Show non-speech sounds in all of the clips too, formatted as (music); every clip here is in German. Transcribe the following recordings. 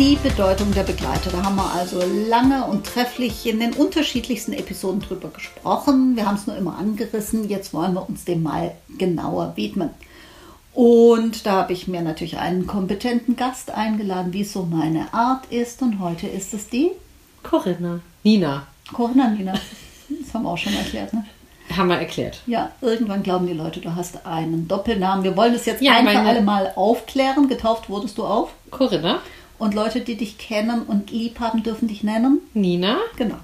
die Bedeutung der Begleiter. Da haben wir also lange und trefflich in den unterschiedlichsten Episoden drüber gesprochen. Wir haben es nur immer angerissen. Jetzt wollen wir uns dem mal genauer widmen. Und da habe ich mir natürlich einen kompetenten Gast eingeladen, wie es so meine Art ist. Und heute ist es die Corinna. Nina. Corinna Nina. Das haben wir auch schon erklärt, ne? Haben wir erklärt. Ja, irgendwann glauben die Leute, du hast einen Doppelnamen. Wir wollen das jetzt ja, ein für alle Mal aufklären. Getauft wurdest du auf? Corinna. Und Leute, die dich kennen und lieb haben, dürfen dich nennen? Nina. Genau.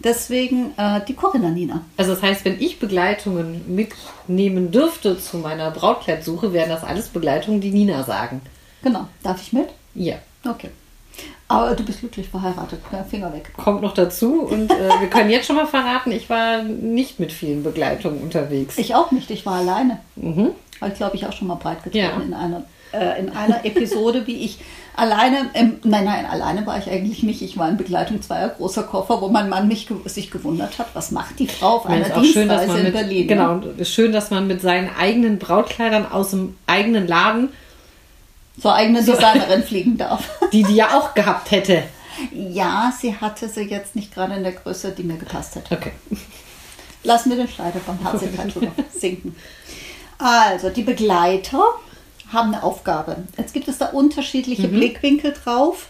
Deswegen äh, die Corinna Nina. Also das heißt, wenn ich Begleitungen mitnehmen dürfte zu meiner Brautkleidsuche, wären das alles Begleitungen, die Nina sagen. Genau. Darf ich mit? Ja. Okay. Aber du bist glücklich verheiratet. Finger weg. Kommt noch dazu. Und äh, wir können jetzt schon mal verraten, ich war nicht mit vielen Begleitungen unterwegs. Ich auch nicht. Ich war alleine. Mhm. Habe ich, glaube ich, auch schon mal breit getreten ja. in einer äh, in einer Episode, wie ich alleine, ähm, nein, nein, alleine war ich eigentlich nicht. Ich war in Begleitung zweier großer Koffer, wo mein Mann mich, sich gewundert hat, was macht die Frau auf einer Dienstreise schön, dass man in Berlin. Ne? Genau, schön, dass man mit seinen eigenen Brautkleidern aus dem eigenen Laden zur eigenen so, Designerin fliegen darf. (laughs) Die die ja auch gehabt hätte. Ja, sie hatte sie jetzt nicht gerade in der Größe, die mir gepasst hätte. Okay. Lassen wir den Schneider von Herzlichkeit drüber (laughs) sinken. Also, die Begleiter haben eine Aufgabe. Jetzt gibt es da unterschiedliche mhm. Blickwinkel drauf.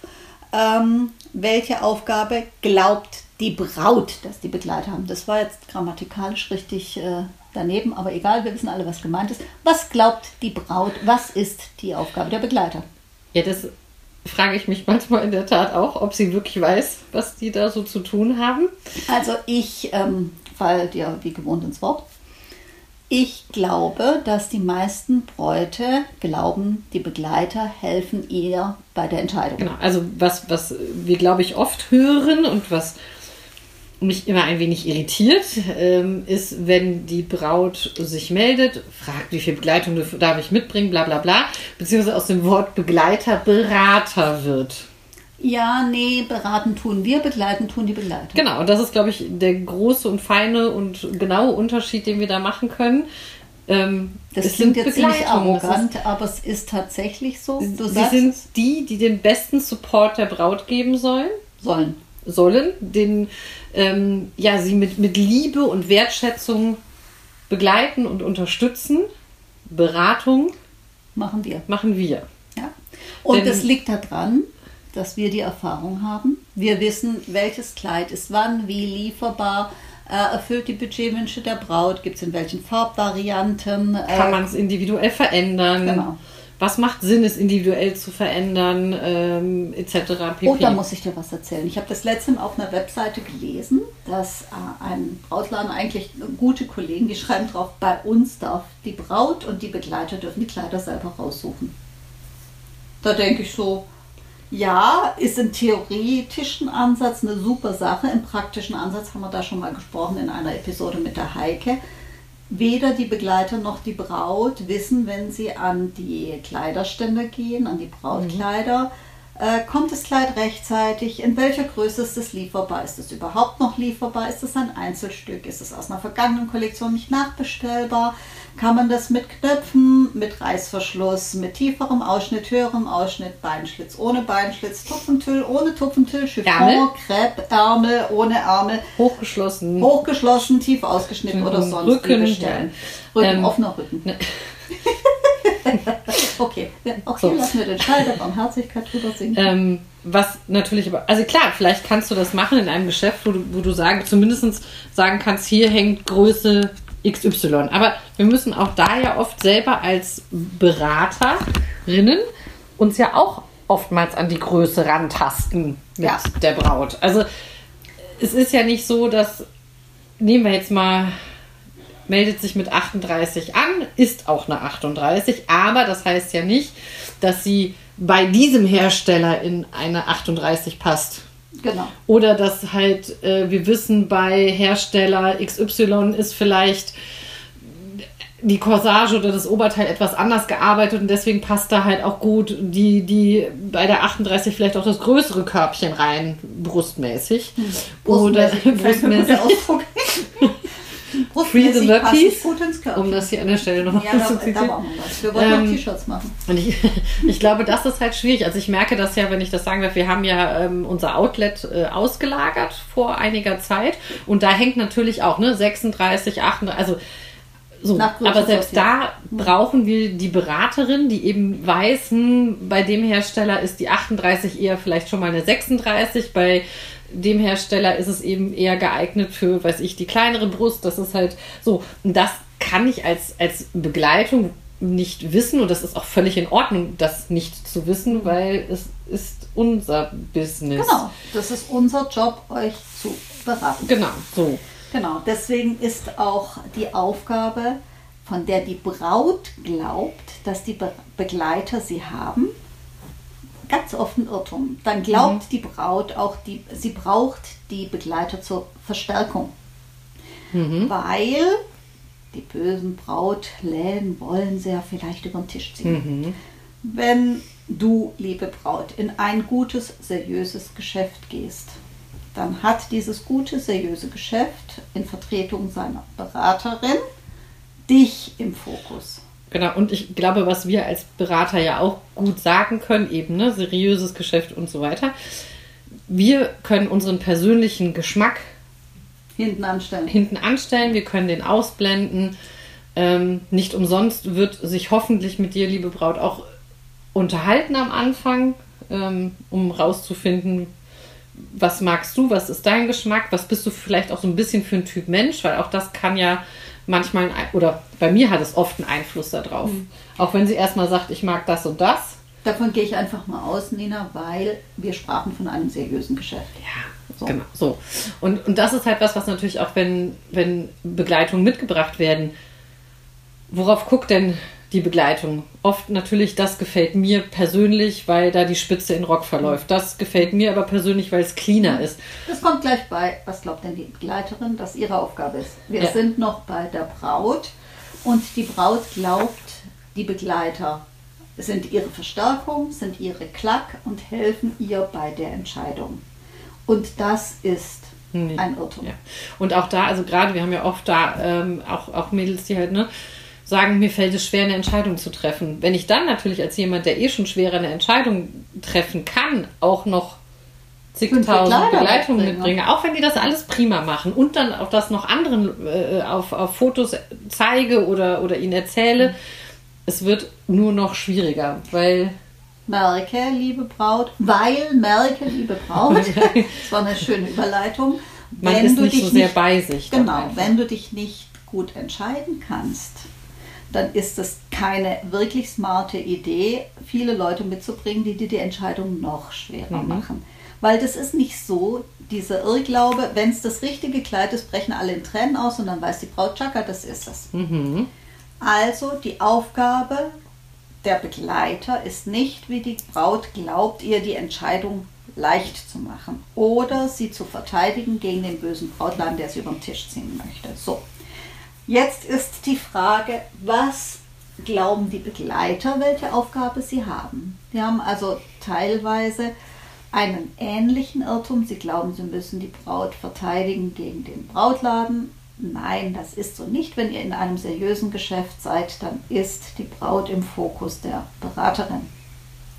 Ähm, welche Aufgabe glaubt die Braut, dass die Begleiter haben? Das war jetzt grammatikalisch richtig äh, daneben, aber egal, wir wissen alle, was gemeint ist. Was glaubt die Braut? Was ist die Aufgabe der Begleiter? Ja, das frage ich mich manchmal in der Tat auch, ob sie wirklich weiß, was die da so zu tun haben. Also ich ähm, falle dir wie gewohnt ins Wort. Ich glaube, dass die meisten Bräute glauben, die Begleiter helfen ihr bei der Entscheidung. Genau, also was, was wir, glaube ich, oft hören und was mich immer ein wenig irritiert, ähm, ist, wenn die Braut sich meldet, fragt, wie viel Begleitung darf ich mitbringen, bla bla bla, beziehungsweise aus dem Wort Begleiter Berater wird. Ja, nee, beraten tun wir, begleiten tun die Begleiter. Genau, und das ist, glaube ich, der große und feine und genaue Unterschied, den wir da machen können. Ähm, das klingt jetzt ziemlich arrogant, ist, aber es ist tatsächlich so. Du sie sind die, die den besten Support der Braut geben sollen. Sollen. Sollen, den ähm, ja, sie mit, mit Liebe und Wertschätzung begleiten und unterstützen. Beratung machen wir. Machen wir. Ja. Und Denn, das liegt daran, dass wir die Erfahrung haben. Wir wissen, welches Kleid ist wann, wie lieferbar, äh, erfüllt die Budgetwünsche der Braut, gibt es in welchen Farbvarianten. Äh, Kann man es individuell verändern? Genau. Was macht Sinn, es individuell zu verändern, ähm, etc. Pp. Oh, da muss ich dir was erzählen. Ich habe das letzte Mal auf einer Webseite gelesen, dass äh, ein Brautladen eigentlich gute Kollegen, die schreiben drauf, bei uns darf die Braut und die Begleiter dürfen die Kleider selber raussuchen. Da denke ich so, ja, ist im theoretischen Ansatz eine super Sache. Im praktischen Ansatz haben wir da schon mal gesprochen in einer Episode mit der Heike. Weder die Begleiter noch die Braut wissen, wenn sie an die Kleiderstände gehen, an die Brautkleider, mhm äh, kommt das Kleid rechtzeitig? In welcher Größe ist es lieferbar? Ist es überhaupt noch lieferbar? Ist es ein Einzelstück? Ist es aus einer vergangenen Kollektion nicht nachbestellbar? Kann man das mit Knöpfen, mit Reißverschluss, mit tieferem Ausschnitt, höherem Ausschnitt, Beinschlitz, ohne Beinschlitz, Tupfentüll, ohne Tupfentüll, Chiffon, Crepe, Ärmel, ohne Ärmel, hochgeschlossen, hochgeschlossen, tief ausgeschnitten oder sonst Rücken, bestellen. Rücken, ähm, offener Rücken. Ne. (laughs) okay, auch hier so. lassen wir den Schall der Barmherzigkeit drüber singen. Ähm, was natürlich aber, also klar, vielleicht kannst du das machen in einem Geschäft, wo du, wo du sagen, zumindest sagen kannst, hier hängt Größe XY. Aber wir müssen auch da ja oft selber als Beraterinnen uns ja auch oftmals an die Größe rantasten mit ja. der Braut. Also es ist ja nicht so, dass, nehmen wir jetzt mal meldet sich mit 38 an, ist auch eine 38, aber das heißt ja nicht, dass sie bei diesem Hersteller in eine 38 passt. Genau. Oder dass halt, äh, wir wissen, bei Hersteller XY ist vielleicht die Corsage oder das Oberteil etwas anders gearbeitet und deswegen passt da halt auch gut die, die bei der 38 vielleicht auch das größere Körbchen rein, brustmäßig. Hm. Oder brustmäßig. (laughs) (laughs) Free the Körbchen. um das hier an der Stelle noch ja, da, zu da zitieren. machen wir was. Wir wollen Ähm, noch T-Shirts machen. Und ich, (laughs) ich glaube, das ist halt schwierig. Also ich merke das ja, wenn ich das sagen darf, wir haben ja ähm, unser Outlet äh, ausgelagert vor einiger Zeit und da hängt natürlich auch ne 36, 38, also so. Aber selbst da brauchen wir die Beraterin, die eben weiß, hm, bei dem Hersteller ist die 38 eher vielleicht schon mal eine 36, bei dem Hersteller ist es eben eher geeignet für, weiß ich, die kleinere Brust. Das ist halt so. Und das kann ich als, als Begleitung nicht wissen und das ist auch völlig in Ordnung, das nicht zu wissen, weil es ist unser Business. Genau, das ist unser Job, euch zu beraten. Genau, so. Genau, deswegen ist auch die Aufgabe, von der die Braut glaubt, dass die Be Begleiter sie haben, ganz oft ein Irrtum. Dann glaubt die Braut auch, die, sie braucht die Begleiter zur Verstärkung. Weil die bösen Brautläden wollen sie ja vielleicht über den Tisch ziehen. Wenn du, liebe Braut, in ein gutes, seriöses Geschäft gehst, dann hat dieses gute, seriöse Geschäft in Vertretung seiner Beraterin dich im Fokus. Genau, und ich glaube, was wir als Berater ja auch gut sagen können, eben, ne, seriöses Geschäft und so weiter. Wir können unseren persönlichen Geschmack Hinten anstellen. hinten anstellen, wir können den ausblenden. Ähm, nicht umsonst wird sich hoffentlich mit dir, liebe Braut, auch unterhalten am Anfang, ähm, um rauszufinden, was magst du, was ist dein Geschmack, was bist du vielleicht auch so ein bisschen für ein Typ Mensch, weil auch das kann ja manchmal, oder bei mir hat es oft einen Einfluss darauf. Auch wenn sie erstmal sagt, ich mag das und das. Davon gehe ich einfach mal aus, Nina, weil wir sprachen von einem seriösen Geschäft. Ja, So. genau. So. Und, und das ist halt was, was natürlich auch, wenn, wenn Begleitungen mitgebracht werden, worauf guckt denn die Begleitung? Oft natürlich, das gefällt mir persönlich, weil da die Spitze in Rock verläuft. Das gefällt mir aber persönlich, weil es cleaner ist. Das kommt gleich bei, was glaubt denn die Begleiterin, dass ihre Aufgabe ist. Wir Ja. sind noch bei der Braut und die Braut glaubt, die Begleiter sind ihre Verstärkung, sind ihre Klack und helfen ihr bei der Entscheidung. Und das ist Nee. ein Irrtum. Ja. Und auch da, also gerade, wir haben ja oft da ähm, auch, auch Mädels, die halt, ne, sagen, mir fällt es schwer, eine Entscheidung zu treffen. Wenn ich dann natürlich als jemand, der eh schon schwerer eine Entscheidung treffen kann, auch noch zigtausend Begleitungen mitbringe, auch wenn die das alles prima machen und dann auch das noch anderen äh, auf, auf Fotos zeige oder, oder ihnen erzähle, es wird nur noch schwieriger, weil Merke, liebe Braut, weil merke, liebe Braut, (laughs) das war eine schöne Überleitung. man wenn ist du nicht dich so sehr nicht, bei sich. Genau, wenn du dich nicht gut entscheiden kannst, dann ist es keine wirklich smarte Idee, viele Leute mitzubringen, die dir die Entscheidung noch schwerer Mhm. machen. Weil das ist nicht so, dieser Irrglaube, wenn es das richtige Kleid ist, brechen alle in Tränen aus und dann weiß die Braut, Chaka, das ist es. Mhm. Also die Aufgabe der Begleiter ist nicht, wie die Braut glaubt, ihr die Entscheidung leicht zu machen oder sie zu verteidigen gegen den bösen Brautladen, der sie über den Tisch ziehen möchte. So, jetzt ist die Frage, was glauben die Begleiter, welche Aufgabe sie haben? Die haben also teilweise einen ähnlichen Irrtum. Sie glauben, sie müssen die Braut verteidigen gegen den Brautladen. Nein, das ist so nicht. Wenn ihr in einem seriösen Geschäft seid, dann ist die Braut im Fokus der Beraterin.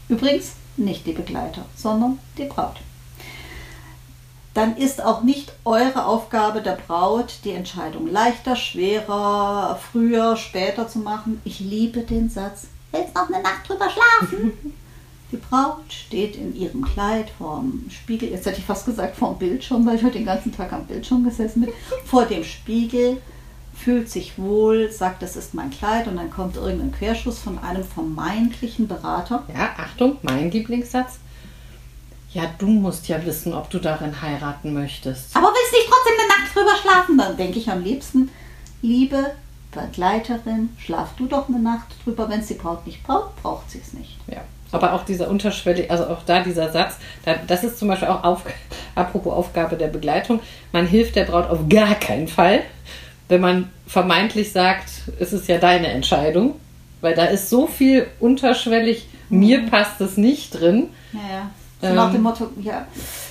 Übrigens nicht die Begleiter, sondern die Braut. Dann ist auch nicht eure Aufgabe der Braut, die Entscheidung leichter, schwerer, früher, später zu machen. Ich liebe den Satz, willst noch eine Nacht drüber schlafen? (laughs) Die Braut steht in ihrem Kleid vorm Spiegel, jetzt hätte ich fast gesagt vorm Bildschirm, weil ich heute den ganzen Tag am Bildschirm gesessen bin, vor dem Spiegel, fühlt sich wohl, sagt, das ist mein Kleid und dann kommt irgendein Querschuss von einem vermeintlichen Berater. Ja, Achtung, mein Lieblingssatz. Ja, du musst ja wissen, ob du darin heiraten möchtest. Aber willst nicht trotzdem eine Nacht drüber schlafen? Dann denke ich am liebsten, liebe Begleiterin, schlaf du doch eine Nacht drüber. Wenn es die Braut nicht braucht, braucht sie es nicht. Ja. Aber auch dieser unterschwellige, also auch da dieser Satz, da, das ist zum Beispiel auch auf, apropos Aufgabe der Begleitung, man hilft der Braut auf gar keinen Fall, wenn man vermeintlich sagt, es ist ja deine Entscheidung, weil da ist so viel unterschwellig, mir passt es nicht drin. Ja, ja. So nach dem Motto, ja,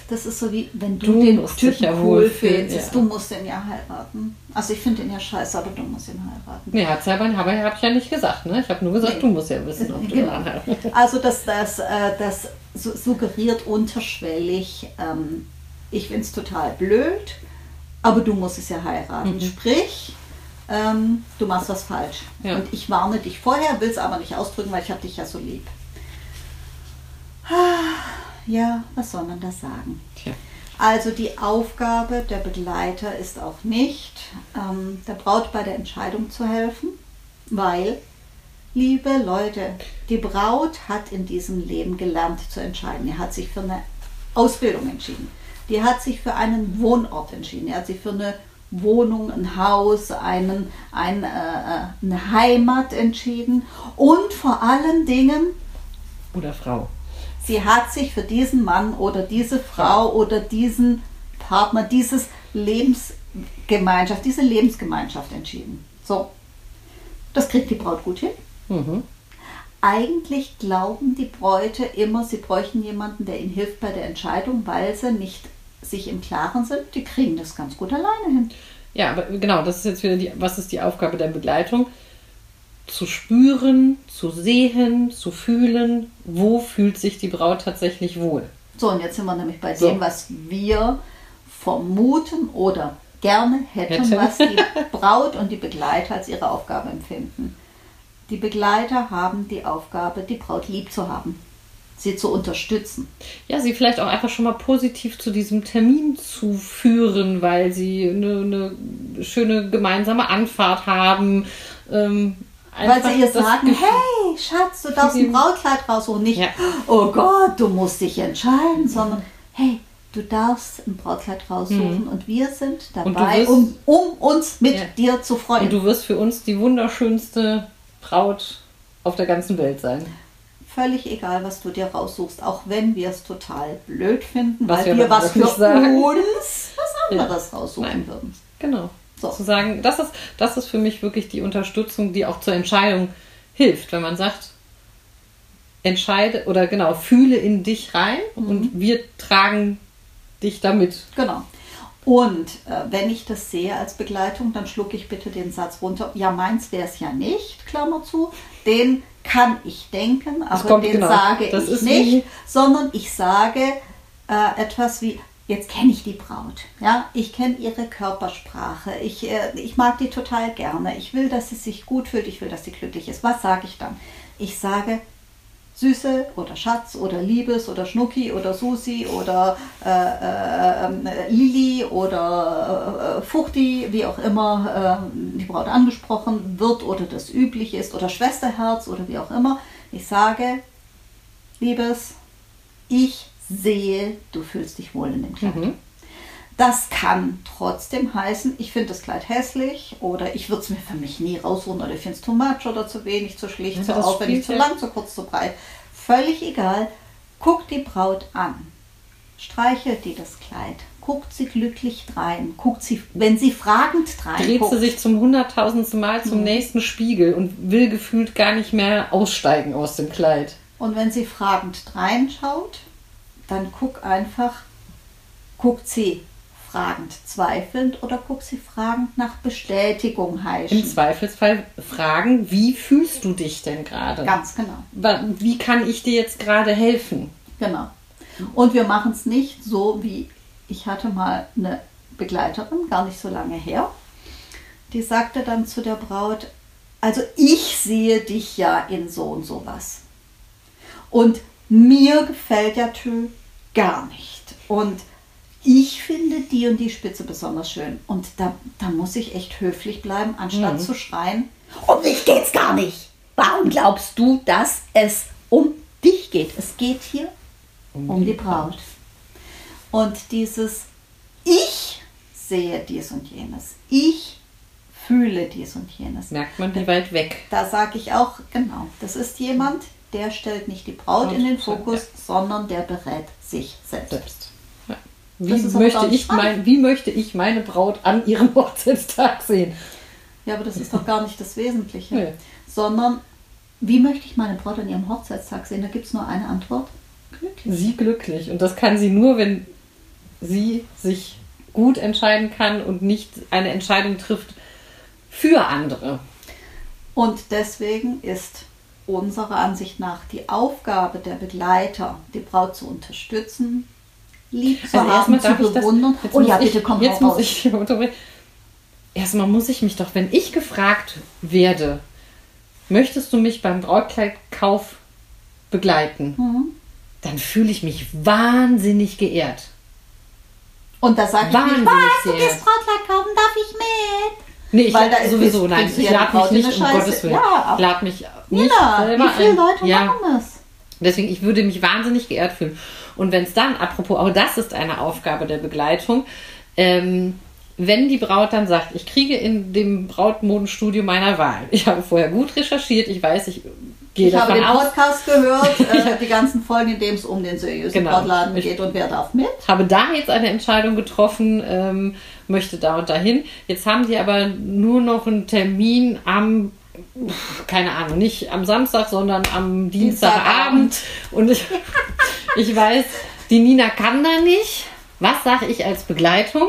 das ist so wie, wenn du, Du den Typen ja cool findest, ja. du musst den ja heiraten. Also ich finde den ja scheiße, aber du musst ihn heiraten. Nee, hat's ja, aber habe hab ich ja nicht gesagt, ne? Ich habe nur gesagt, Nee. du musst ja wissen, ob du Genau. daran heiratest. Also das, das, äh, das su- suggeriert unterschwellig, ähm, ich finde es total blöd, aber du musst es ja heiraten. Mhm. Sprich, ähm, du machst was falsch. Ja. Und ich warne dich vorher, will es aber nicht ausdrücken, weil ich habe dich ja so lieb. Ja, was soll man da sagen? Tja. Also die Aufgabe der Begleiter ist auch nicht, ähm, der Braut bei der Entscheidung zu helfen, weil, liebe Leute, die Braut hat in diesem Leben gelernt zu entscheiden. Die hat sich für eine Ausbildung entschieden. Die hat sich für einen Wohnort entschieden. Die hat sich für eine Wohnung, ein Haus, einen, ein, äh, äh, eine Heimat entschieden. Und vor allen Dingen Oder Frau. Sie hat sich für diesen Mann oder diese Frau oder diesen Partner, dieses Lebensgemeinschaft, diese Lebensgemeinschaft entschieden. So, das kriegt die Braut gut hin. Mhm. Eigentlich glauben die Bräute immer, sie bräuchten jemanden, der ihnen hilft bei der Entscheidung, weil sie nicht sich im Klaren sind. Die kriegen das ganz gut alleine hin. Ja, aber genau, das ist jetzt wieder die, was ist die Aufgabe der Begleitung? Zu spüren, zu sehen, zu fühlen, wo fühlt sich die Braut tatsächlich wohl. So, und jetzt sind wir nämlich bei So. dem, was wir vermuten oder gerne hätten, Hätten. was die (laughs) Braut und die Begleiter als ihre Aufgabe empfinden. Die Begleiter haben die Aufgabe, die Braut lieb zu haben, sie zu unterstützen. Ja, sie vielleicht auch einfach schon mal positiv zu diesem Termin zu führen, weil sie eine, eine schöne gemeinsame Anfahrt haben. Ähm, Weil sie ihr sagen, hey Schatz, du darfst ein (laughs) Brautkleid raussuchen. Nicht, Ja. oh Gott, du musst dich entscheiden, sondern hey, du darfst ein Brautkleid raussuchen und wir sind Mhm. Dabei, wirst- um, um uns mit Ja. dir zu freuen. Und du wirst für uns die wunderschönste Braut auf der ganzen Welt sein. Völlig egal, was du dir raussuchst, auch wenn wir es total blöd finden, Was weil wir wir was für sagen. uns was anderes raussuchen Nein. würden. Genau. So. Zu sagen, das ist, das ist für mich wirklich die Unterstützung, die auch zur Entscheidung hilft. Wenn man sagt, entscheide oder genau, fühle in dich rein Mhm. und wir tragen dich damit. Genau. Und äh, wenn ich das sehe als Begleitung, dann schlucke ich bitte den Satz runter. Ja, meins wäre es ja nicht, Klammer zu. Den kann ich denken, aber den genau. sage Das ich nicht, sondern ich sage äh, etwas wie, jetzt kenne ich die Braut, ja, ich kenne ihre Körpersprache, ich, äh, ich mag die total gerne, ich will, dass sie sich gut fühlt, ich will, dass sie glücklich ist. Was sage ich dann? Ich sage, Süße oder Schatz oder Liebes oder Schnucki oder Susi oder äh, äh, Lili oder äh, Fuchti, wie auch immer äh, die Braut angesprochen wird oder das üblich ist oder Schwesterherz oder wie auch immer. Ich sage, Liebes, ich sehe, du fühlst dich wohl in dem Kleid. Mhm. Das kann trotzdem heißen, ich finde das Kleid hässlich oder ich würde es mir für mich nie raussuchen oder ich finde es too much oder zu wenig, zu schlicht, Ja, zu aufwendig, zu lang, zu kurz, zu breit. Völlig egal. Guckt die Braut an. Streichelt die das Kleid. Guckt sie glücklich drein. Guckt sie, wenn sie fragend drein Dreht guckt. sie sich zum hunderttausendsten Mal Mhm. zum nächsten Spiegel und will gefühlt gar nicht mehr aussteigen aus dem Kleid. Und wenn sie fragend reinschaut, dann guck einfach, guckt sie fragend zweifelnd oder guckt sie fragend nach Bestätigung heischen. Im Zweifelsfall fragen, wie fühlst du dich denn gerade? Ganz genau. Wie kann ich dir jetzt gerade helfen? Genau. Und wir machen es nicht so wie ich hatte mal eine Begleiterin, gar nicht so lange her, die sagte dann zu der Braut, also ich sehe dich ja in so und so was. Und mir gefällt der Tö gar nicht. Und ich finde die und die Spitze besonders schön. Und da, da muss ich echt höflich bleiben, anstatt Mhm. zu schreien, um dich geht's gar nicht. Warum glaubst du, dass es um dich geht? Es geht hier um die Braut. Und dieses Ich sehe dies und jenes. Ich fühle dies und jenes. Merkt man, wie weit weg. Da sage ich auch, genau, das ist jemand, der stellt nicht die Braut in den Fokus, sondern der berät sich selbst. Selbst. Ja. Wie möchte, ich mein, wie möchte ich meine Braut an ihrem (laughs) Hochzeitstag sehen? Ja, aber das ist doch gar nicht das Wesentliche. Nee. Sondern, wie möchte ich meine Braut an ihrem Hochzeitstag sehen? Da gibt es nur eine Antwort. Glücklich. Sie glücklich. Und das kann sie nur, wenn sie sich gut entscheiden kann und nicht eine Entscheidung trifft für andere. Und deswegen ist unserer Ansicht nach die Aufgabe der Begleiter, die Braut zu unterstützen, lieb zu Also haben, zu das. bewundern. Jetzt oh muss ja, ich, bitte komm Jetzt muss ich. Erstmal muss ich mich doch, wenn ich gefragt werde, möchtest du mich beim Brautkleidkauf begleiten, Mhm. dann fühle ich mich wahnsinnig geehrt. Und da sage ich nicht, Wahnsinnig was, du gehst Brautkleid kaufen, darf ich mit? Nee, ich Weil da ist- sowieso, nein, ich lade mich nicht, um. Gottes Willen. Ja, Ich lade mich nicht Nina, selber wie viele ein. Leute ja. machen das? Deswegen, ich würde mich wahnsinnig geehrt fühlen. Und wenn es dann, apropos, auch das ist eine Aufgabe der Begleitung, ähm, wenn die Braut dann sagt, ich kriege in dem Brautmodenstudio meiner Wahl, ich habe vorher gut recherchiert, ich weiß, ich gehe Ich habe davon den aus, Podcast gehört, (laughs) äh, die ganzen Folgen, in denen es um den seriösen Genau. Brautladen Ich- geht und wer darf mit. habe da jetzt eine Entscheidung getroffen, ähm, möchte da und dahin. Jetzt haben die aber nur noch einen Termin am, keine Ahnung, nicht am Samstag, sondern am Dienstagabend. Und ich, ich weiß, die Nina kann da nicht. Was sage ich als Begleitung?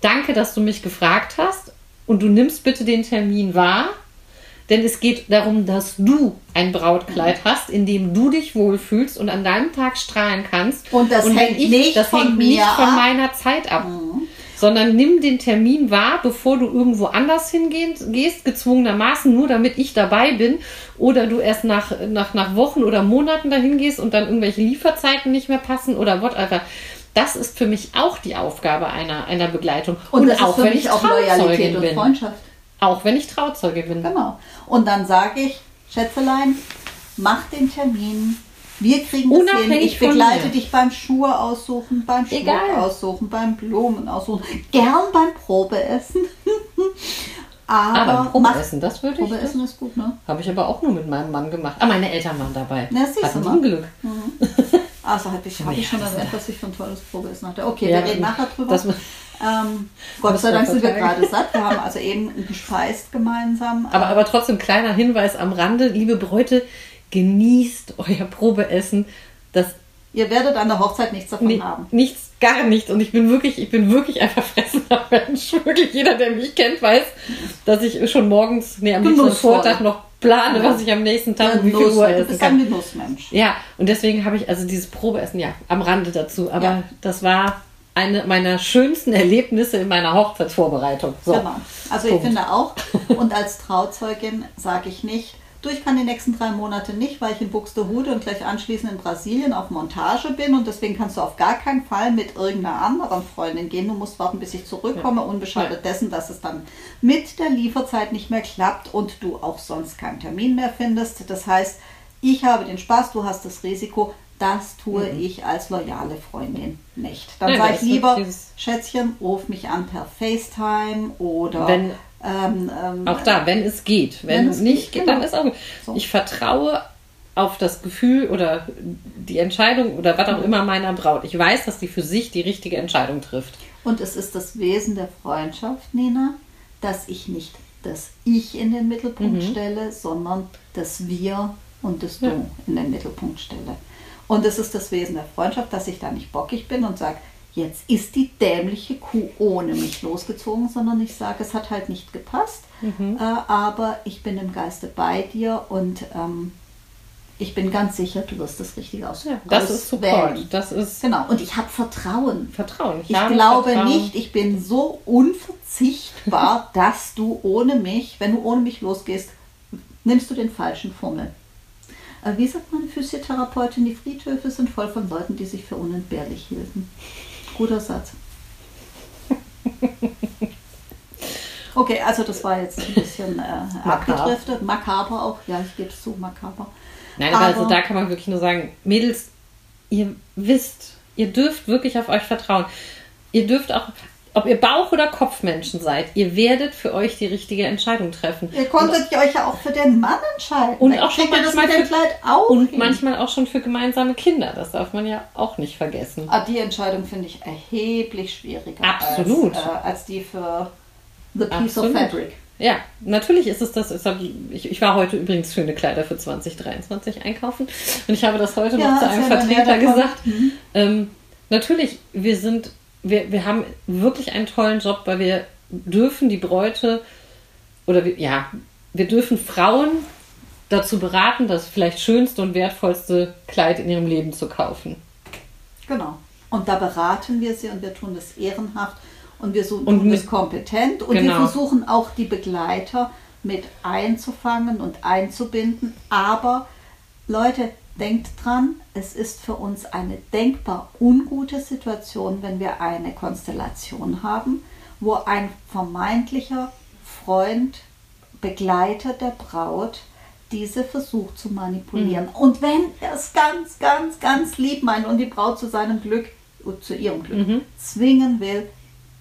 Danke, dass du mich gefragt hast und du nimmst bitte den Termin wahr. Denn es geht darum, dass du ein Brautkleid hast, in dem du dich wohlfühlst und an deinem Tag strahlen kannst. Und das wenn hängt nicht das von hängt mir nicht von ab. Mhm. meiner Zeit ab. Sondern nimm den Termin wahr, bevor du irgendwo anders hingehst, gehst, gezwungenermaßen, nur damit ich dabei bin. Oder du erst nach, nach, nach Wochen oder Monaten dahin gehst und dann irgendwelche Lieferzeiten nicht mehr passen oder whatever. Das ist für mich auch die Aufgabe einer, einer Begleitung. Und, das auch ist für wenn mich ich auch Loyalität und bin. Freundschaft. Auch wenn ich Trauzeuge bin. Genau. Und dann sage ich, Schätzelein, mach den Termin. Wir kriegen das hin. Ich begleite dich beim Schuhe aussuchen, beim Schmuck Egal. aussuchen, beim Blumen aussuchen, gern beim Probeessen. (laughs) Aber, Aber Probeessen, das würde ich. Probeessen ist gut, ne? Habe ich aber auch nur mit meinem Mann gemacht. Ah, meine Eltern waren dabei. Na, siehst du mal. ein Glück. Also habe ich, (laughs) hab Ja, ich schon das- erwähnt, was ich für ein tolles Probeessen hatte. Okay, Ja, wir reden nachher drüber. das- ähm, Gott Das sei Dank sind wir gerade satt. Wir haben also eben gespeist gemeinsam. Aber, aber trotzdem kleiner Hinweis am Rande, liebe Bräute, genießt euer Probeessen. Das Ihr werdet an der Hochzeit nichts davon ni- haben. nichts, gar nichts. Und ich bin wirklich, ich bin wirklich ein verfressener (laughs) Mensch. Wirklich jeder, der mich kennt, weiß, dass ich schon morgens, nee, am Genussvoll. Vortag noch plane, was ich am nächsten Tag um wie viel Uhr du essen bist kann. ein Genussmensch. Ja, und deswegen habe ich also dieses Probeessen, ja, am Rande dazu. Aber Ja. das war eine meiner schönsten Erlebnisse in meiner Hochzeitsvorbereitung. So. Genau. Also ich Punkt. finde auch, und als Trauzeugin sage ich nicht, du, ich kann die nächsten drei Monate nicht, weil ich in Buxtehude und gleich anschließend in Brasilien auf Montage bin und deswegen kannst du auf gar keinen Fall mit irgendeiner anderen Freundin gehen. Du musst warten, bis ich zurückkomme, unbeschadet Ja. dessen, dass es dann mit der Lieferzeit nicht mehr klappt und du auch sonst keinen Termin mehr findest. Das heißt, ich habe den Spaß, du hast das Risiko. Das tue ich als loyale Freundin nicht. Dann Mhm. Nein, sage ich lieber, Schätzchen, ruf mich an per FaceTime oder Wenn- ähm, ähm, Auch da, wenn es geht. Wenn, Wenn es nicht geht, geht, genau. dann ist auch gut. So. Ich vertraue auf das Gefühl oder die Entscheidung oder was auch Mhm. immer meiner Braut. Ich weiß, dass die für sich die richtige Entscheidung trifft. Und es ist das Wesen der Freundschaft, Nina, dass ich nicht das Ich in den Mittelpunkt stelle, sondern das Wir und das Du Ja. in den Mittelpunkt stelle. Und es ist das Wesen der Freundschaft, dass ich da nicht bockig bin und sage, jetzt ist die dämliche Kuh ohne mich losgezogen, sondern ich sage, es hat halt nicht gepasst, Mhm. äh, aber ich bin im Geiste bei dir und ähm, ich bin ganz sicher, du wirst das Richtige aus Das ist. Support. Das ist Genau, und ich habe Vertrauen. Vertrauen. Ich habe glaube Vertrauen. nicht, ich bin so unverzichtbar, (laughs) dass du ohne mich, wenn du ohne mich losgehst, nimmst du den falschen Fummel. Äh, Wie sagt meine Physiotherapeutin, die Friedhöfe sind voll von Leuten, die sich für unentbehrlich hielten. Guter Satz. Okay, also das war jetzt ein bisschen äh, Makaber. abgedriftet. Makaber auch, ja, ich gebe es zu, makaber. Nein, aber, Aber- also da kann man wirklich nur sagen, Mädels, ihr wisst, ihr dürft wirklich auf euch vertrauen. Ihr dürft auch, ob ihr Bauch- oder Kopfmenschen seid, ihr werdet für euch die richtige Entscheidung treffen. Ihr konntet euch ja auch für den Mann entscheiden. Und auch schon manchmal mit dem für- Kleid auch Und hin. manchmal auch schon für gemeinsame Kinder. Das darf man ja auch nicht vergessen. Ah, die Entscheidung finde ich erheblich schwieriger Absolut. Als, äh, als die für The Piece Absolut. of Fabric. Ja, natürlich ist es das. Ich, ich war heute übrigens schöne Kleider für 2023 einkaufen. Und ich habe das heute Ja, noch zu einem Vertreter gesagt. Ähm, natürlich, wir sind, wir, wir haben wirklich einen tollen Job, weil wir dürfen die Bräute oder wir, ja, wir dürfen Frauen dazu beraten, das vielleicht schönste und wertvollste Kleid in ihrem Leben zu kaufen. Genau. Und da beraten wir sie und wir tun das ehrenhaft und wir Und mit- das kompetent und Genau. wir versuchen auch die Begleiter mit einzufangen und einzubinden. Aber Leute, denkt dran, es ist für uns eine denkbar ungute Situation, wenn wir eine Konstellation haben, wo ein vermeintlicher Freund, Begleiter der Braut diese versucht zu manipulieren. Und wenn er es ganz, ganz, ganz lieb meint und die Braut zu seinem Glück, zu ihrem Glück, zwingen will,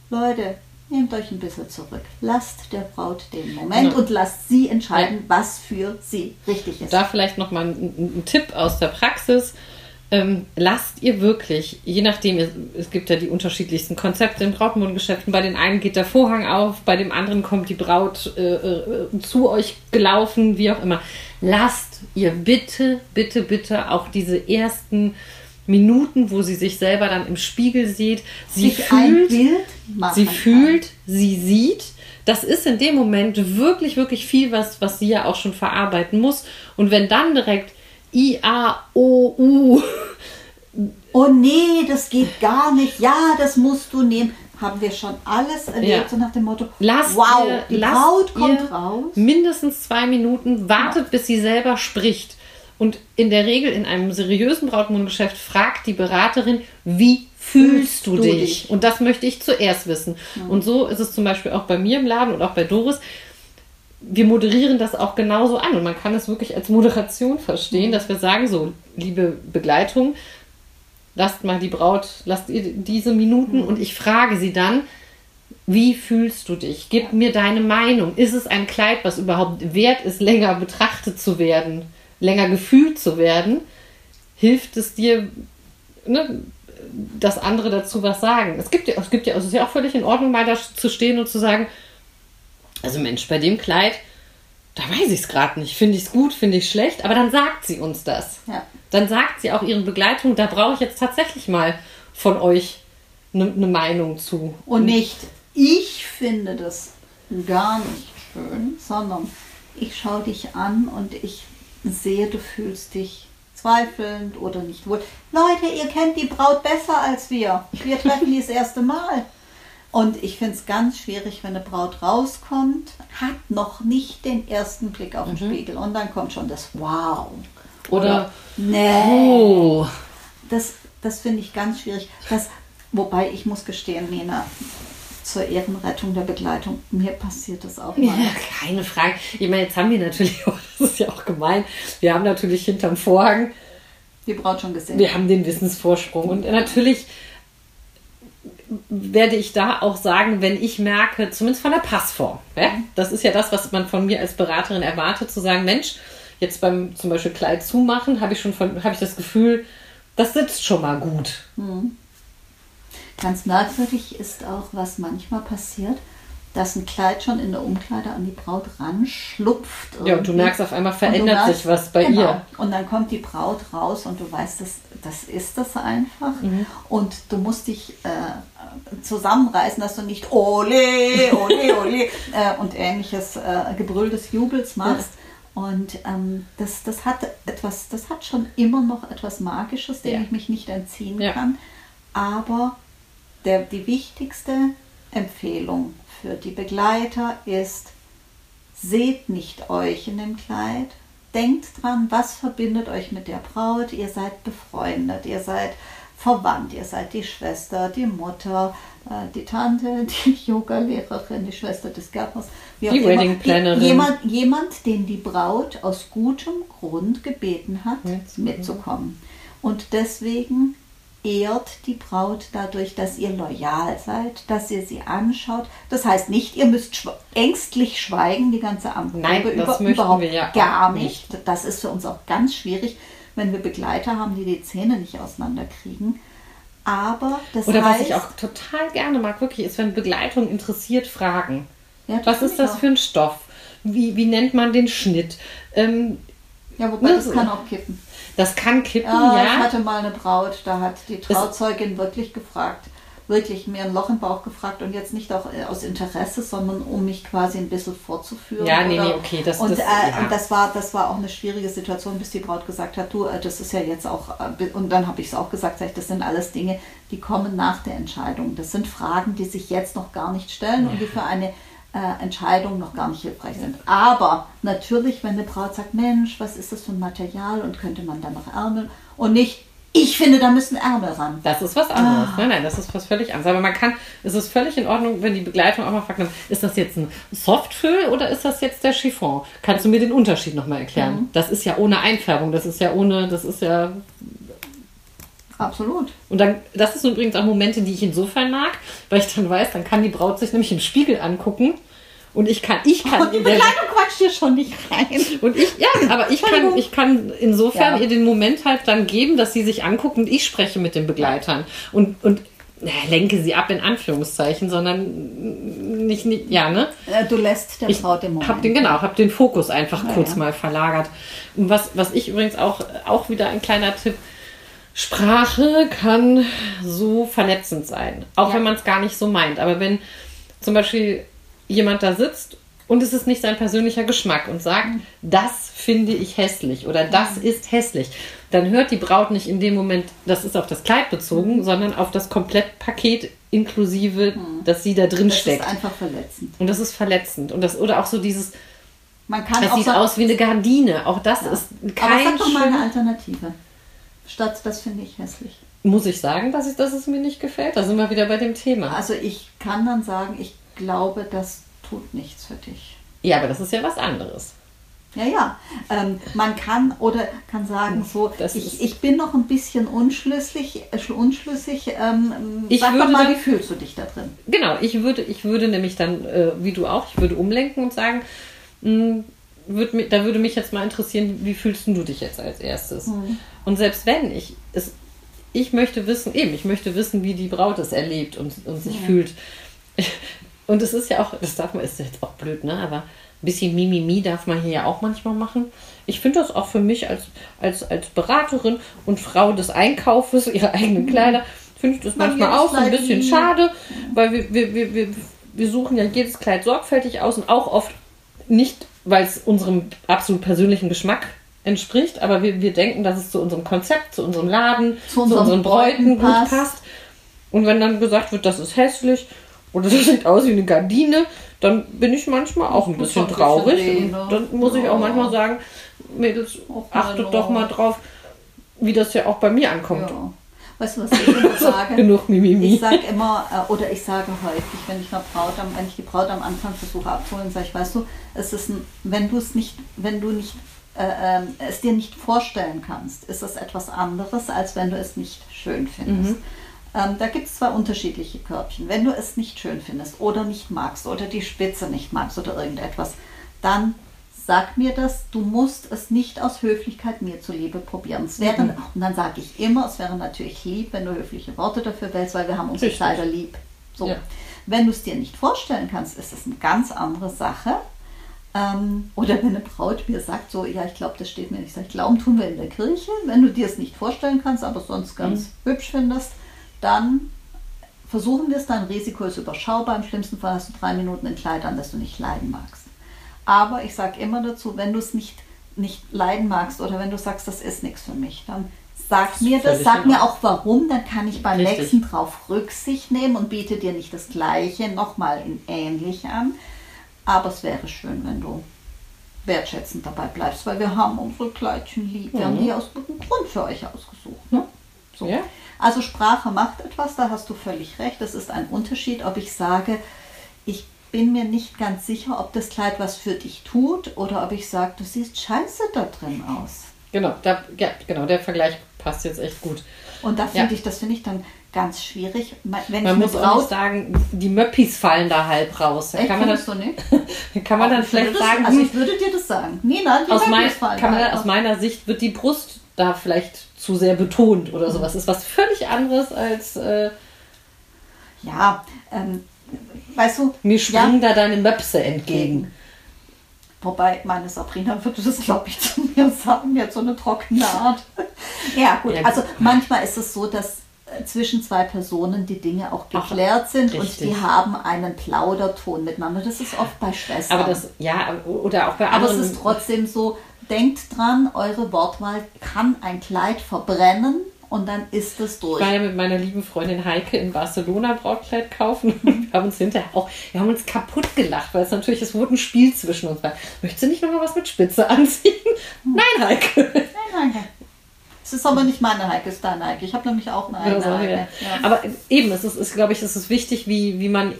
Leute, nehmt euch ein bisschen zurück. Lasst der Braut den Moment Ja. und lasst sie entscheiden, was für sie richtig ist. Da vielleicht nochmal ein, ein, Tipp aus der Praxis. Ähm, lasst ihr wirklich, je nachdem, es, es gibt ja die unterschiedlichsten Konzepte in Brautmodengeschäften. Bei den einen geht der Vorhang auf, bei dem anderen kommt die Braut äh, äh, zu euch gelaufen, wie auch immer. Lasst ihr bitte, bitte, bitte auch diese ersten Minuten, wo sie sich selber dann im Spiegel sieht, sie Sich fühlt, sie kann. fühlt, sie sieht. Das ist in dem Moment wirklich, wirklich viel, was, was sie ja auch schon verarbeiten muss. Und wenn dann direkt I, A, O, U, (laughs) Oh nee, das geht gar nicht. Ja, das musst du nehmen. Haben wir schon alles erlebt, Ja. so nach dem Motto, lasst wow, ihr, die Braut kommt raus. mindestens zwei Minuten, wartet, bis sie selber spricht. Und in der Regel in einem seriösen Brautmodengeschäft fragt die Beraterin, wie fühlst du, du dich? dich? Und das möchte ich zuerst wissen. Und so ist es zum Beispiel auch bei mir im Laden und auch bei Doris. Wir moderieren das auch genauso an und man kann es wirklich als Moderation verstehen, dass wir sagen, so, liebe Begleitung, lasst mal die Braut, lasst ihr diese Minuten und ich frage sie dann, wie fühlst du dich? Gib mir deine Meinung. Ist es ein Kleid, was überhaupt wert ist, länger betrachtet zu werden, länger gefühlt zu werden? Hilft es dir, ne, dass andere dazu was sagen? Es gibt ja, es gibt ja, es ist ja auch völlig in Ordnung, mal da zu stehen und zu sagen, also Mensch, bei dem Kleid, da weiß ich es gerade nicht. Finde ich es gut, finde ich schlecht, aber dann sagt sie uns das. Ja. Dann sagt sie auch ihren Begleitung, da brauche ich jetzt tatsächlich mal von euch eine ne Meinung zu. Und nicht, ich finde das gar nicht schön, sondern ich schaue dich an und ich sehe, du fühlst dich zweifelnd oder nicht wohl. Leute, ihr kennt die Braut besser als wir. Wir treffen die das erste Mal. Und ich finde es ganz schwierig, wenn eine Braut rauskommt, hat noch nicht den ersten Blick auf den Spiegel und dann kommt schon das Wow. Oder, nee. oh, Das, das finde ich ganz schwierig. Das, wobei ich muss gestehen, Nina, zur Ehrenrettung der Begleitung, mir passiert das auch mal. Ja, keine Frage. Ich meine, jetzt haben wir natürlich (laughs) auch, das ist ja auch gemein, wir haben natürlich hinterm Vorhang, Die Braut schon gesehen. wir haben den Wissensvorsprung und natürlich werde ich da auch sagen, wenn ich merke, zumindest von der Passform, ja? das ist ja das, was man von mir als Beraterin erwartet, zu sagen, Mensch, jetzt beim zum Beispiel Kleid zumachen, habe ich schon von, habe ich das Gefühl, das sitzt schon mal gut. Ganz merkwürdig ist auch, was manchmal passiert, dass ein Kleid schon in der Umkleide an die Braut ranschlupft. Ja, und du irgendwie. merkst auf einmal verändert merkst- sich was bei genau. ihr. Und dann kommt die Braut raus und du weißt, das, das ist das einfach. Mhm. Und du musst dich äh, zusammenreißen, dass du nicht ole, ole, (laughs) ole äh, und ähnliches äh, Gebrüll des Jubels machst. Und ähm, das, das hat etwas, das hat schon immer noch etwas Magisches, dem Ja. ich mich nicht entziehen Ja. kann. Aber der, die wichtigste Empfehlung für die Begleiter ist, seht nicht euch in dem Kleid. Denkt dran, was verbindet euch mit der Braut. Ihr seid befreundet, ihr seid verwandt, ihr seid die Schwester, die Mutter, äh, die Tante, (laughs) die Yoga-Lehrerin, die Schwester des Gärtners. wie auch Die immer. Wedding-Plannerin. Jemand, jemand, den die Braut aus gutem Grund gebeten hat, mitzukommen. Und deswegen ehrt die Braut dadurch, dass ihr loyal seid, dass ihr sie anschaut. Das heißt nicht, ihr müsst schw ängstlich schweigen die ganze das über, überhaupt wir ja gar nicht. nicht. Das ist für uns auch ganz schwierig, wenn wir Begleiter haben, die die Zähne nicht auseinanderkriegen. Aber das Oder heißt, was ich auch total gerne mag, wirklich, ist, wenn Begleitung interessiert, fragen. Ja, Was ist das auch. für ein Stoff? Wie, wie nennt man den Schnitt? Ähm, ja, wobei Ne, das kann auch kippen. Das kann kippen, Ja, ja. ich hatte mal eine Braut, da hat die Trauzeugin wirklich gefragt, wirklich mir ein Loch im Bauch gefragt und jetzt nicht auch äh, aus Interesse, sondern um mich quasi ein bisschen vorzuführen. Ja, nee, oder- nee, okay, das- und, das- äh, ja. und das war das war auch eine schwierige Situation, bis die Braut gesagt hat, du, äh, das ist ja jetzt auch, äh, und dann habe ich es auch gesagt, sag ich, das sind alles Dinge, die kommen nach der Entscheidung. Das sind Fragen, die sich jetzt noch gar nicht stellen und die für eine äh, Entscheidung noch gar nicht hilfreich sind. Aber natürlich, wenn eine Braut sagt, Mensch, was ist das für ein Material und könnte man da noch Ärmel und nicht, ich finde, da müssen Ärmel ran. Das ist was anderes. Ah. Nein, nein, das ist was völlig anderes. Aber man kann, es ist völlig in Ordnung, wenn die Begleitung auch mal fragt, ist das jetzt ein Softfüll oder ist das jetzt der Chiffon? Kannst du mir den Unterschied nochmal erklären? Mhm. Das ist ja ohne Einfärbung, das ist ja ohne, das ist ja. Absolut. Und dann, das sind übrigens auch Momente, die ich insofern mag, weil ich dann weiß, dann kann die Braut sich nämlich im Spiegel angucken und ich kann, ich kann Und die Begleitung quatscht hier schon nicht rein. und ich, ja, aber ich kann, ich kann insofern Ja. ihr den Moment halt dann geben, dass sie sich anguckt und ich spreche mit den Begleitern. Und, und na, lenke sie ab in Anführungszeichen, sondern nicht, nicht ja, ne? Äh, Du lässt der Braut den Moment. hab den, genau, hab den Fokus einfach Ja, kurz ja. mal verlagert. Und was, was ich übrigens auch, auch wieder ein kleiner Tipp, Sprache kann so verletzend sein. Auch Ja. wenn man es gar nicht so meint. Aber wenn zum Beispiel jemand da sitzt und es ist nicht sein persönlicher Geschmack und sagt, Mhm. das finde ich hässlich oder das ist hässlich, dann hört die Braut nicht in dem Moment, das ist auf das Kleid bezogen, Mhm. sondern auf das Komplettpaket inklusive, dass sie da drin das steckt. ist einfach verletzend. Und das ist verletzend. Und das, oder auch so dieses, Man kann das sieht aus wie eine Gardine. Auch das Ja. ist Aber kein sag doch mal eine Alternative. Statt, das finde ich hässlich. Muss ich sagen, dass, ich, dass es mir nicht gefällt? Da sind wir wieder bei dem Thema. Also ich kann dann sagen, ich glaube, das tut nichts für dich. Ja, aber das ist ja was anderes. Ja, ja. Ähm, man kann oder kann sagen so, ich, ich bin noch ein bisschen unschlüssig. Äh, unschlüssig ähm, Ich sag würde mal, dann- wie fühlst du dich da drin? Genau, ich würde, ich würde nämlich dann, äh, wie du auch, ich würde umlenken und sagen, mh, würd, mi- da würde mich jetzt mal interessieren, wie fühlst du dich jetzt als erstes? Und selbst wenn ich es, ich möchte wissen, eben, ich möchte wissen, wie die Braut es erlebt und, und sich fühlt. (laughs) Und es ist ja auch, das darf man, ist jetzt auch blöd, ne? Aber ein bisschen Mimimi darf man hier ja auch manchmal machen. Ich finde das auch für mich als, als, als Beraterin und Frau des Einkaufes ihrer eigenen Kleider, finde ich das Man manchmal auch so ein bisschen schade, weil wir, wir, wir, wir, wir suchen ja jedes Kleid sorgfältig aus und auch oft nicht, weil es unserem absolut persönlichen Geschmack entspricht, aber wir, wir denken, dass es zu unserem Konzept, zu unserem Laden, Zu zu, unseren Bräuten gut passt. passt. Und wenn dann gesagt wird, das ist hässlich oder (laughs) das sieht aus wie eine Gardine, dann bin ich manchmal auch ein bisschen traurig. Und ne? dann muss ich auch manchmal sagen, Mädels, achtet doch mal drauf, wie das ja auch bei mir ankommt. Ja. Weißt du, was ich immer (laughs) sage? Genug Mimimi. Ich sage immer, äh, oder ich sage häufig, wenn ich eine Braut am, wenn ich die Braut am Anfang versuche abzuholen, sage ich, weißt du, es ist ein, wenn du es nicht, wenn du nicht äh, ähm, es dir nicht vorstellen kannst, ist es etwas anderes, als wenn du es nicht schön findest. Ähm, da gibt es zwei unterschiedliche Körbchen. Wenn du es nicht schön findest oder nicht magst oder die Spitze nicht magst oder irgendetwas, dann sag mir das, du musst es nicht aus Höflichkeit mir zuliebe probieren. Es wäre, Und dann sage ich immer, es wäre natürlich lieb, wenn du höfliche Worte dafür wählst, weil wir haben Richtig. Kleider lieb. So. Ja. Wenn du es dir nicht vorstellen kannst, ist es eine ganz andere Sache. Ähm, oder wenn eine Braut mir sagt, so, ja, ich glaube, das steht mir nicht. Ich sage, glauben tun wir in der Kirche. Wenn du dir es nicht vorstellen kannst, aber sonst ganz hübsch findest, dann versuchen wir es. Dein Risiko ist überschaubar. Im schlimmsten Fall hast du drei Minuten ein Kleid an, das du nicht leiden magst. Aber ich sage immer dazu, wenn du es nicht, nicht leiden magst oder wenn du sagst, das ist nichts für mich, dann sag mir das, sag mir auch warum, dann kann ich beim Richtig. nächsten drauf Rücksicht nehmen und biete dir nicht das Gleiche nochmal in ähnlich an. Aber es wäre schön, wenn du wertschätzend dabei bleibst, weil wir haben unsere Kleidchen lieb. Wir haben die aus gutem Grund für euch ausgesucht. Ne? So. Ja. Also Sprache macht etwas, da hast du völlig recht. Es ist ein Unterschied, ob ich sage, ich bin mir nicht ganz sicher, ob das Kleid was für dich tut oder ob ich sage, du siehst scheiße da drin aus. Genau, da, ja, genau, der Vergleich passt jetzt echt gut. Und da finde Ja. ich, das finde ich dann ganz schwierig. Wenn Man muss auch sagen, die Möppis fallen da halb raus. Da Echt, kann man dann, findest du nicht? dann, (laughs) kann man dann vielleicht das- sagen, Also hm, ich würde dir das sagen. Nina, die aus, mein, fallen kann man, aus meiner Sicht wird die Brust da vielleicht zu sehr betont oder sowas. Ist was völlig anderes als äh, Ja, ähm, weißt du, mir ja, springen da deine Möpse entgegen. Wobei meine Sabrina würde das, glaube ich, zu mir sagen, hat so eine trockene Art. (laughs) ja, gut. Ja, gut. Also manchmal ist es so, dass zwischen zwei Personen die Dinge auch Ach, geklärt sind und richtig. die haben einen Plauderton miteinander. Das ist oft bei Schwestern. Aber das, ja, oder auch bei Aber es anderen. ist trotzdem so, denkt dran, eure Wortwahl kann ein Kleid verbrennen und dann ist es durch. Ich war ja mit meiner lieben Freundin Heike in Barcelona Brautkleid kaufen. (laughs) Wir haben uns hinterher auch, wir haben uns kaputt gelacht, weil es natürlich, es wurde ein Spiel zwischen uns. Weil, möchtest du nicht nochmal was mit Spitze anziehen? Nein, Heike. Nein, nein. Es ist aber nicht meine Heike, es ist deine Heike. Ich habe nämlich auch eine eigene Also, Heike. ja. Aber eben, es ist, ist glaube ich, es ist wichtig, wie, wie man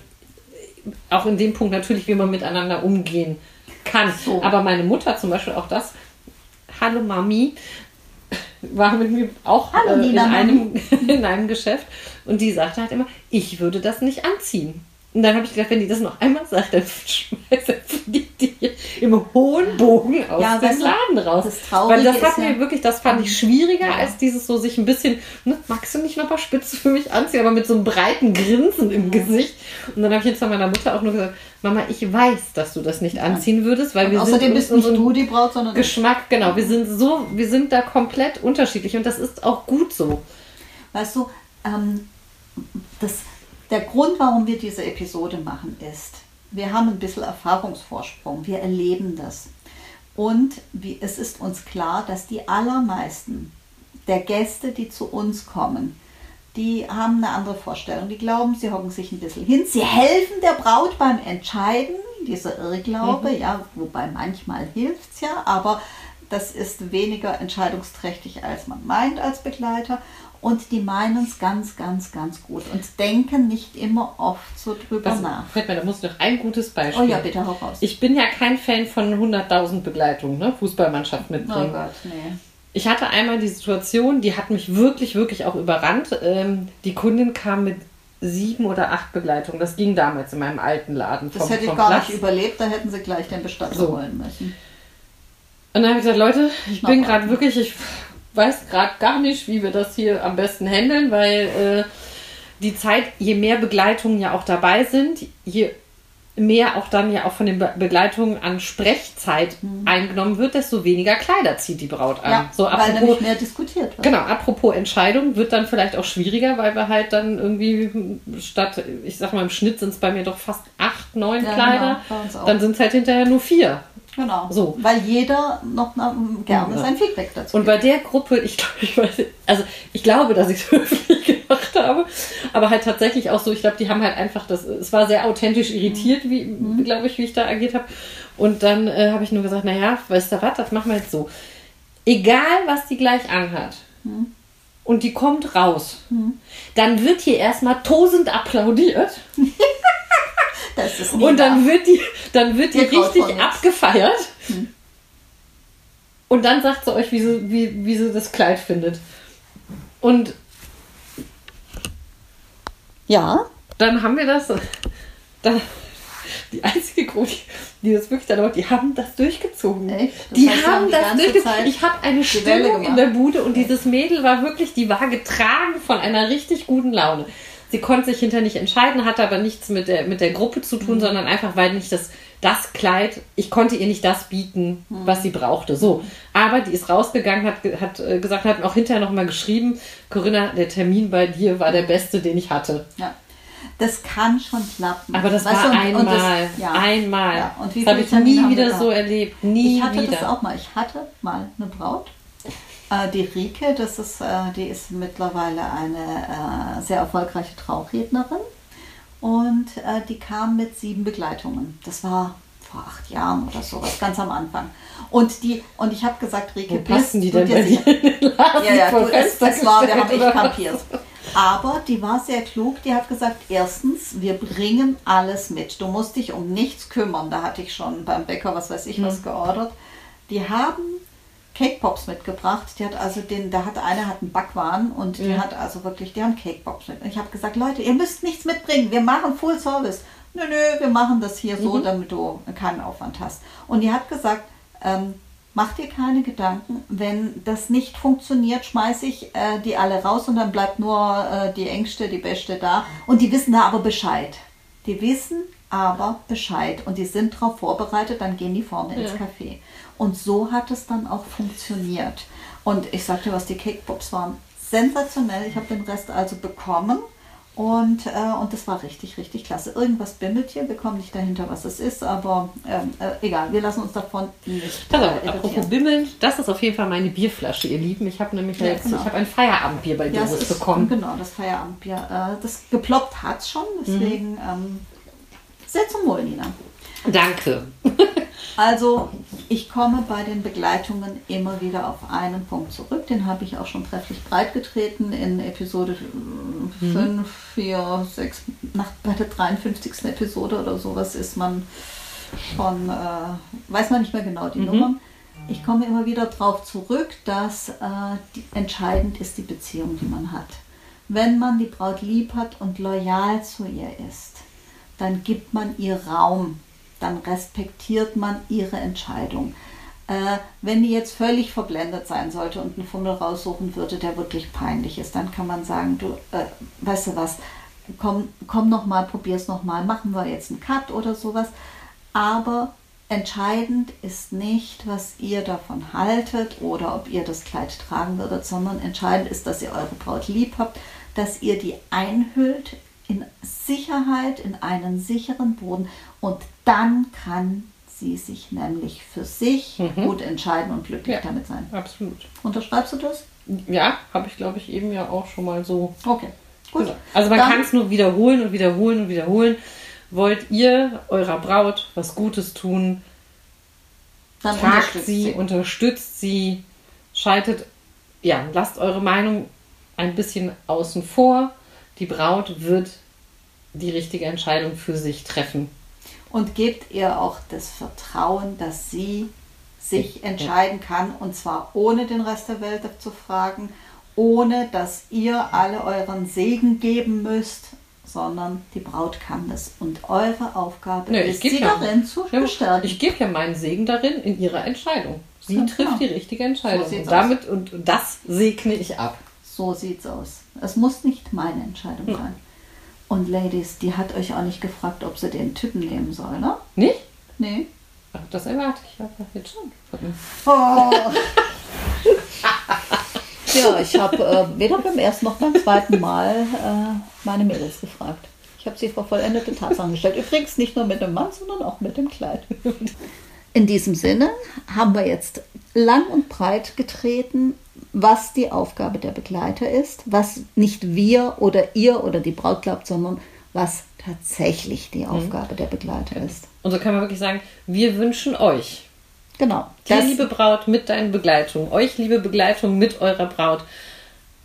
auch in dem Punkt natürlich, wie man miteinander umgehen kann. So. Aber meine Mutter zum Beispiel auch das, hallo Mami, war mit mir auch Hallo, äh, in, einem, (laughs) in einem Geschäft und die sagte halt immer, ich würde das nicht anziehen. Und dann habe ich gedacht, wenn die das noch einmal sagt, dann (laughs) schmeißt fliegt die im hohen Bogen aus Ja, dem Laden raus. das Traurige Weil das ist hat ja- mir wirklich, das fand ich schwieriger Ja. als dieses so sich ein bisschen, ne, magst du nicht noch mal Spitze für mich anziehen, aber mit so einem breiten Grinsen im Gesicht. Und dann habe ich jetzt zu meiner Mutter auch nur gesagt, Mama, ich weiß, dass du das nicht anziehen würdest, weil Und wir außerdem sind bist nicht du die Braut, sondern Geschmack, genau, wir sind so, wir sind da komplett unterschiedlich und das ist auch gut so. Weißt du, ähm, das, der Grund, warum wir diese Episode machen, ist, wir haben ein bisschen Erfahrungsvorsprung, wir erleben das. Und es ist uns klar, dass die allermeisten der Gäste, die zu uns kommen, die haben eine andere Vorstellung. Die glauben, sie hocken sich ein bisschen hin. Sie helfen der Braut beim Entscheiden, dieser Irrglaube, ja, wobei manchmal hilft es ja, aber das ist weniger entscheidungsträchtig, als man meint als Begleiter. Und die meinen es ganz, ganz, ganz gut und denken nicht immer oft so drüber Was, nach. fällt mir, da muss ich noch ein gutes Oh Beispiel. ja, bitte hau raus. Ich bin ja kein Fan von 100.000 Begleitungen, ne? Fußballmannschaft oh mitbringen. Gott, nee. Ich hatte einmal die Situation, die hat mich wirklich, wirklich auch überrannt. Ähm, die Kundin kam mit sieben oder acht Begleitungen. Das ging damals in meinem alten Laden. Das vom- hätte ich vom gar Platz. nicht überlebt, da hätten sie gleich den Bestatter So. holen müssen. Und dann habe ich gesagt, Leute, ich bin Noch gerade wirklich, ich weiß gerade gar nicht, wie wir das hier am besten handeln, weil äh, die Zeit, je mehr Begleitungen ja auch dabei sind, je mehr auch dann ja auch von den Be Begleitungen an Sprechzeit eingenommen wird, desto weniger Kleider zieht die Braut an. Ja, so weil apropos, nämlich mehr diskutiert wird. Genau, apropos Entscheidung, wird dann vielleicht auch schwieriger, weil wir halt dann irgendwie statt, ich sag mal, im Schnitt sind es bei mir doch fast acht, neun Ja, Kleider. genau, uns auch. dann sind es halt hinterher nur vier. Genau. So. Weil jeder noch gerne Ja. sein Feedback dazu Und bei der Gruppe, ich glaube, ich weiß, also ich glaube, dass ich es höflich (laughs) gemacht habe, aber halt tatsächlich auch so, ich glaube, die haben halt einfach das, es war sehr authentisch irritiert, wie, Mhm. glaube ich, wie ich da agiert habe. Und dann äh, habe ich nur gesagt, naja, weißt du was, das machen wir jetzt so. Egal, was die gleich anhat. Mhm. Und die kommt raus. Dann wird hier erstmal tosend applaudiert. (laughs) Und dann wird die, dann wird die richtig abgefeiert. Und dann sagt sie euch, wie sie, wie, wie sie das Kleid findet. Und Ja. dann haben wir das. Dann, die einzige Gruppe, die das wirklich dann die haben das durchgezogen. Echt? Das die heißt, haben die das durchgezogen. Zeit Ich habe eine Stimmung in der Bude und dieses Mädel war wirklich, die war getragen von einer richtig guten Laune. Sie konnte sich hinter nicht entscheiden, hatte aber nichts mit der, mit der Gruppe zu Mhm. tun, sondern einfach, weil nicht das, das Kleid, ich konnte ihr nicht das bieten, Mhm. was sie brauchte. So. Aber die ist rausgegangen, hat, hat äh, gesagt, hat auch hinterher nochmal geschrieben, Corinna, der Termin bei dir war der beste, den ich hatte. ja. Das kann schon klappen. Aber das Weißt war und- und einmal. das- ja. Einmal. Ja, und wie das habe ich nie wieder so erlebt. Nie Ich hatte wieder. das auch mal. Ich hatte mal eine Braut, die Rike, das ist, äh, die ist mittlerweile eine äh, sehr erfolgreiche Traurednerin und äh, die kam mit sieben Begleitungen. Das war vor acht Jahren oder sowas, ganz am Anfang. Und die und ich habe gesagt, Rike, Wo passen die denn bei dir in den Laden Ja, ja, du, Fenster es war, wir haben echt kampiert. Aber die war sehr klug, die hat gesagt, erstens, wir bringen alles mit. Du musst dich um nichts kümmern. Da hatte ich schon beim Bäcker, was weiß ich, was geordert. Die haben Cake Pops mitgebracht. Die hat also den, da hat eine hat einen Backwaren und die Ja. hat also wirklich, die haben Cake Pops mit. Und ich habe gesagt, Leute, ihr müsst nichts mitbringen, wir machen Full Service. Nö, nö, wir machen das hier so, Mhm. damit du keinen Aufwand hast. Und die hat gesagt, ähm, mach dir keine Gedanken, wenn das nicht funktioniert, schmeiße ich äh, die alle raus und dann bleibt nur äh, die Engste, die Beste da. Und die wissen da aber Bescheid. Die wissen aber Bescheid und die sind darauf vorbereitet, dann gehen die vorne ins Ja. Café. Und so hat es dann auch funktioniert. Und ich sagte, was die Cake Pops waren sensationell. Ich habe den Rest also bekommen. Und, äh, und das war richtig, richtig klasse. Irgendwas bimmelt hier, wir kommen nicht dahinter, was es ist, aber ähm, äh, egal, wir lassen uns davon nicht Also, äh, apropos irritieren. Bimmeln, das ist auf jeden Fall meine Bierflasche, ihr Lieben. Ich habe nämlich Ja, jetzt, genau. ich habe ein Feierabendbier bei Ja, es Doris ist bekommen. genau das Feierabendbier. Äh, das geploppt hat schon, deswegen ähm, sehr zum Wohl, Nina. Danke. (laughs) Also, ich komme bei den Begleitungen immer wieder auf einen Punkt zurück. Den habe ich auch schon trefflich breitgetreten in Episode 5, 4, 6, nach bei der 53. Episode oder sowas ist man schon, äh, weiß man nicht mehr genau die Nummern. Ich komme immer wieder darauf zurück, dass äh, die, entscheidend ist die Beziehung, die man hat. Wenn man die Braut lieb hat und loyal zu ihr ist, dann gibt man ihr Raum, dann respektiert man ihre Entscheidung. Äh, wenn die jetzt völlig verblendet sein sollte und einen Fummel raussuchen würde, der wirklich peinlich ist, dann kann man sagen, du, äh, weißt du was, komm, komm noch mal, probier's noch mal, machen wir jetzt einen Cut oder sowas. Aber entscheidend ist nicht, was ihr davon haltet oder ob ihr das Kleid tragen würdet, sondern entscheidend ist, dass ihr eure Braut lieb habt, dass ihr die einhüllt in Sicherheit, in einen sicheren Boden und dann kann sie sich nämlich für sich Mhm. gut entscheiden und glücklich Ja. damit sein. Absolut. Unterschreibst du das? Ja, habe ich glaube ich eben ja auch schon mal so Okay. Gut. Genau. Also man kann es nur wiederholen und wiederholen und wiederholen. Wollt ihr eurer Braut was Gutes tun, Dann fragt unterstützt sie, unterstützt sie, schaltet, ja, lasst eure Meinung ein bisschen außen vor. Die Braut wird die richtige Entscheidung für sich treffen. Und gebt ihr auch das Vertrauen, dass sie sich entscheiden kann und zwar ohne den Rest der Welt zu fragen, ohne dass ihr alle euren Segen geben müsst, sondern die Braut kann das und eure Aufgabe Nö, ist, sie ja- darin zu Ja, bestärken. Ich gebe ja meinen Segen darin in ihrer Entscheidung. Sie Ganz trifft genau. die richtige Entscheidung. So und damit und das segne ich ab. So sieht's aus. Es muss nicht meine Entscheidung Hm. sein. Und Ladies, die hat euch auch nicht gefragt, ob sie den Typen nehmen soll, ne? Nicht? Nee. Ach, Das erwarte ich aber jetzt schon. Oh. (laughs) ja, ich habe äh, weder beim ersten noch beim zweiten Mal äh, meine Mädels gefragt. Ich habe sie vor vollendete Tatsachen gestellt. Übrigens nicht nur mit dem Mann, sondern auch mit dem Kleid. In diesem Sinne haben wir jetzt lang und breit getreten, was die Aufgabe der Begleiter ist, was nicht wir oder ihr oder die Braut glaubt, sondern was tatsächlich die Aufgabe der Begleiter ist. Und so kann man wirklich sagen, wir wünschen euch, Genau. dir liebe Braut mit deinen Begleitung, euch liebe Begleitung mit eurer Braut,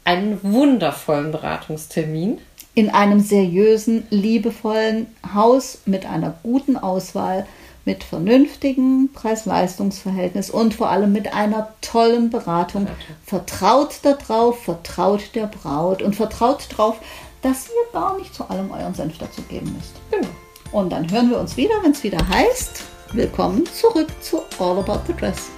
einen wundervollen Beratungstermin. in einem seriösen, liebevollen Haus mit einer guten Auswahl, mit vernünftigem Preis-Leistungs-Verhältnis und vor allem mit einer tollen Beratung. Vertraut darauf, vertraut der Braut und vertraut darauf, dass ihr gar nicht zu allem euren Senf dazu geben müsst. Genau. Und dann hören wir uns wieder, wenn es wieder heißt, willkommen zurück zu All About the Dress.